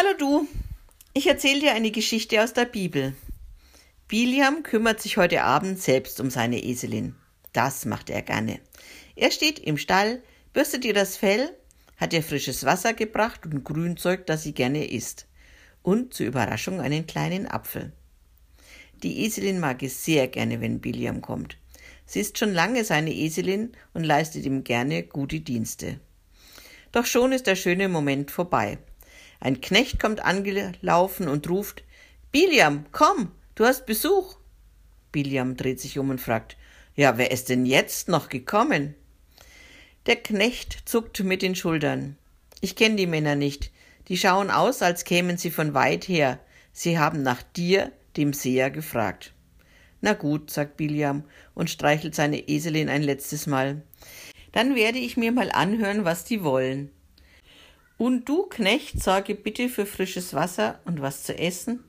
Hallo du, ich erzähle dir eine Geschichte aus der Bibel. Biliam kümmert sich heute Abend selbst um seine Eselin. Das macht er gerne. Er steht im Stall, bürstet ihr das Fell, hat ihr frisches Wasser gebracht und Grünzeug, das sie gerne isst. Und zur Überraschung einen kleinen Apfel. Die Eselin mag es sehr gerne, wenn Biliam kommt. Sie ist schon lange seine Eselin und leistet ihm gerne gute Dienste. Doch schon ist der schöne Moment vorbei. Ein Knecht kommt angelaufen und ruft Biliam, komm, du hast Besuch. Biliam dreht sich um und fragt Ja, wer ist denn jetzt noch gekommen? Der Knecht zuckt mit den Schultern. Ich kenne die Männer nicht. Die schauen aus, als kämen sie von weit her. Sie haben nach dir, dem Seher, gefragt. Na gut, sagt Biliam und streichelt seine Eselin ein letztes Mal. Dann werde ich mir mal anhören, was die wollen. Und du, Knecht, sorge bitte für frisches Wasser und was zu essen.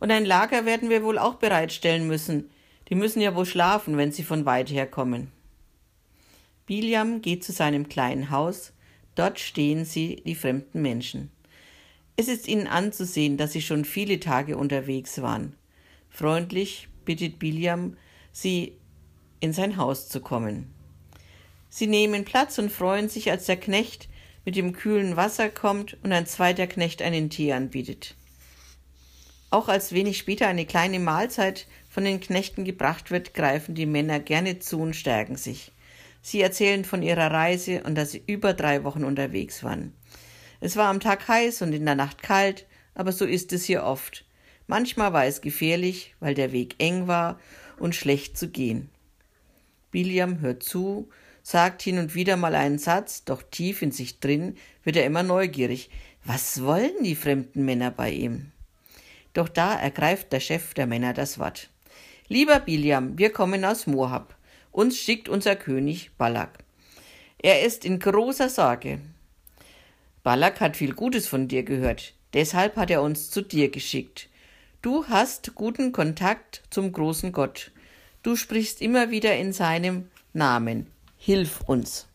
Und ein Lager werden wir wohl auch bereitstellen müssen. Die müssen ja wohl schlafen, wenn sie von weit her kommen. Biliam geht zu seinem kleinen Haus. Dort stehen sie, die fremden Menschen. Es ist ihnen anzusehen, dass sie schon viele Tage unterwegs waren. Freundlich bittet Biliam, sie in sein Haus zu kommen. Sie nehmen Platz und freuen sich, als der Knecht mit dem kühlen Wasser kommt und ein zweiter Knecht einen Tee anbietet. Auch als wenig später eine kleine Mahlzeit von den Knechten gebracht wird, greifen die Männer gerne zu und stärken sich. Sie erzählen von ihrer Reise und dass sie über drei Wochen unterwegs waren. Es war am Tag heiß und in der Nacht kalt, aber so ist es hier oft. Manchmal war es gefährlich, weil der Weg eng war und schlecht zu gehen. William hört zu sagt hin und wieder mal einen Satz, doch tief in sich drin wird er immer neugierig. Was wollen die fremden Männer bei ihm? Doch da ergreift der Chef der Männer das Wort. Lieber Biliam, wir kommen aus Moab. Uns schickt unser König Balak. Er ist in großer Sorge. Balak hat viel Gutes von dir gehört, deshalb hat er uns zu dir geschickt. Du hast guten Kontakt zum großen Gott. Du sprichst immer wieder in seinem Namen. Hilf uns.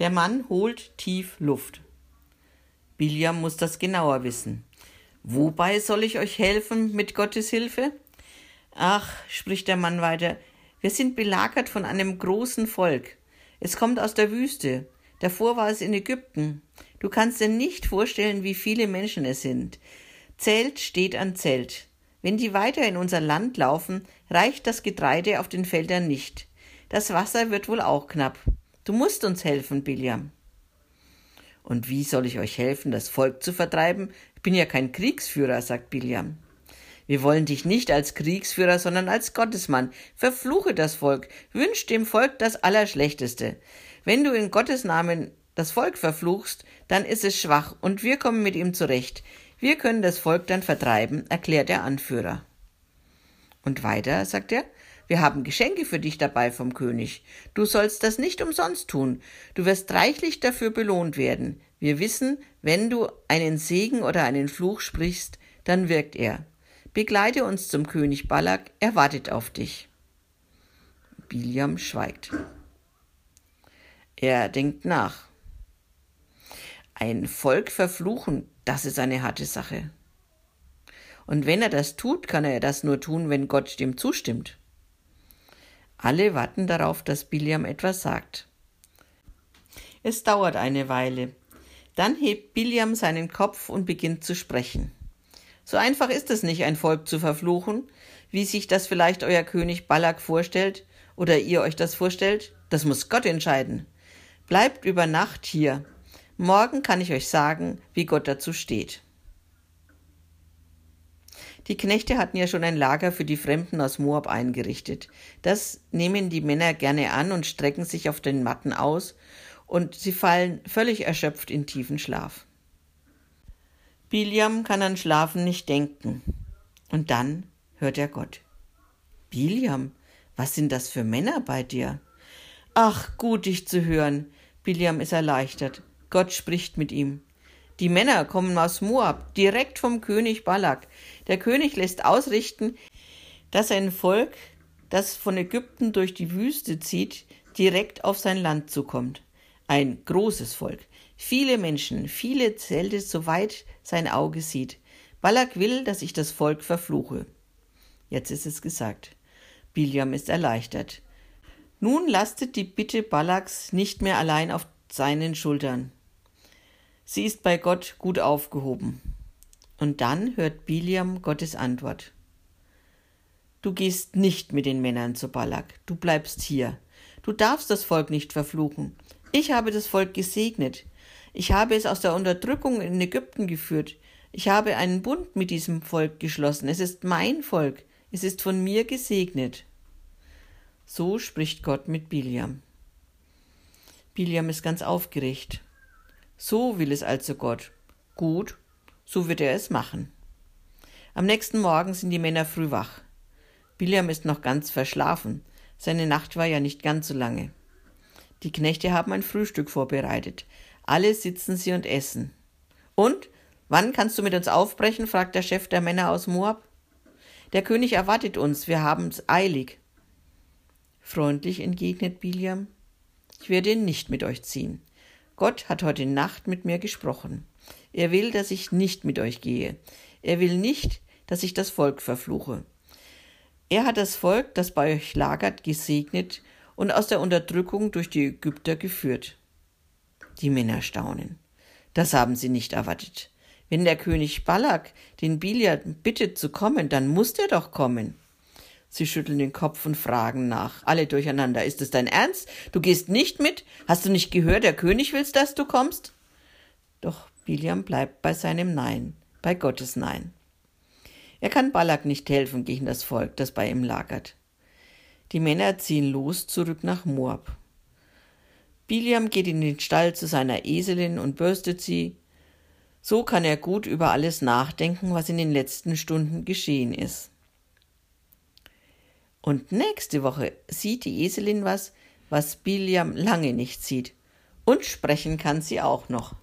Der Mann holt tief Luft. Biliam muss das genauer wissen. Wobei soll ich euch helfen mit Gottes Hilfe? Ach, spricht der Mann weiter, wir sind belagert von einem großen Volk. Es kommt aus der Wüste. Davor war es in Ägypten. Du kannst dir nicht vorstellen, wie viele Menschen es sind. Zelt steht an Zelt. Wenn die weiter in unser Land laufen, reicht das Getreide auf den Feldern nicht. Das Wasser wird wohl auch knapp. Du musst uns helfen, Biliam. Und wie soll ich euch helfen, das Volk zu vertreiben? Ich bin ja kein Kriegsführer, sagt Biliam. Wir wollen dich nicht als Kriegsführer, sondern als Gottesmann. Verfluche das Volk, wünsch dem Volk das Allerschlechteste. Wenn du in Gottes Namen das Volk verfluchst, dann ist es schwach und wir kommen mit ihm zurecht. Wir können das Volk dann vertreiben, erklärt der Anführer. Und weiter, sagt er, wir haben Geschenke für dich dabei vom König. Du sollst das nicht umsonst tun. Du wirst reichlich dafür belohnt werden. Wir wissen, wenn du einen Segen oder einen Fluch sprichst, dann wirkt er. Begleite uns zum König Balak, er wartet auf dich. Biliam schweigt. Er denkt nach. Ein Volk verfluchen, das ist eine harte Sache. Und wenn er das tut, kann er das nur tun, wenn Gott dem zustimmt. Alle warten darauf, dass Biliam etwas sagt. Es dauert eine Weile. Dann hebt Biliam seinen Kopf und beginnt zu sprechen. So einfach ist es nicht, ein Volk zu verfluchen, wie sich das vielleicht euer König Balak vorstellt oder ihr euch das vorstellt. Das muss Gott entscheiden. Bleibt über Nacht hier. Morgen kann ich euch sagen, wie Gott dazu steht. Die Knechte hatten ja schon ein Lager für die Fremden aus Moab eingerichtet. Das nehmen die Männer gerne an und strecken sich auf den Matten aus, und sie fallen völlig erschöpft in tiefen Schlaf. Biliam kann an Schlafen nicht denken. Und dann hört er Gott. Biliam, was sind das für Männer bei dir? Ach, gut dich zu hören. Biliam ist erleichtert. Gott spricht mit ihm. Die Männer kommen aus Moab, direkt vom König Balak. Der König lässt ausrichten, dass ein Volk, das von Ägypten durch die Wüste zieht, direkt auf sein Land zukommt. Ein großes Volk. Viele Menschen, viele Zelte, soweit sein Auge sieht. Balak will, dass ich das Volk verfluche. Jetzt ist es gesagt. Biliam ist erleichtert. Nun lastet die Bitte Balaks nicht mehr allein auf seinen Schultern. Sie ist bei Gott gut aufgehoben. Und dann hört Biliam Gottes Antwort. Du gehst nicht mit den Männern zu Balak, du bleibst hier. Du darfst das Volk nicht verfluchen. Ich habe das Volk gesegnet. Ich habe es aus der Unterdrückung in Ägypten geführt. Ich habe einen Bund mit diesem Volk geschlossen. Es ist mein Volk. Es ist von mir gesegnet. So spricht Gott mit Biliam. Biliam ist ganz aufgeregt. So will es also Gott. Gut, so wird er es machen. Am nächsten Morgen sind die Männer früh wach. Biliam ist noch ganz verschlafen. Seine Nacht war ja nicht ganz so lange. Die Knechte haben ein Frühstück vorbereitet. Alle sitzen sie und essen. Und? Wann kannst du mit uns aufbrechen? fragt der Chef der Männer aus Moab. Der König erwartet uns, wir haben's eilig. Freundlich entgegnet Biliam. Ich werde nicht mit euch ziehen. Gott hat heute Nacht mit mir gesprochen. Er will, dass ich nicht mit euch gehe. Er will nicht, dass ich das Volk verfluche. Er hat das Volk, das bei euch lagert, gesegnet und aus der Unterdrückung durch die Ägypter geführt. Die Männer staunen. Das haben sie nicht erwartet. Wenn der König Balak den Bilia bittet zu kommen, dann muss er doch kommen. Sie schütteln den Kopf und fragen nach. Alle durcheinander. Ist es dein Ernst? Du gehst nicht mit? Hast du nicht gehört, der König will, dass du kommst? Doch Biliam bleibt bei seinem Nein, bei Gottes Nein. Er kann Balak nicht helfen gegen das Volk, das bei ihm lagert. Die Männer ziehen los zurück nach Moab. Biliam geht in den Stall zu seiner Eselin und bürstet sie. So kann er gut über alles nachdenken, was in den letzten Stunden geschehen ist. Und nächste Woche sieht die Eselin was, was Biliam lange nicht sieht. Und sprechen kann sie auch noch.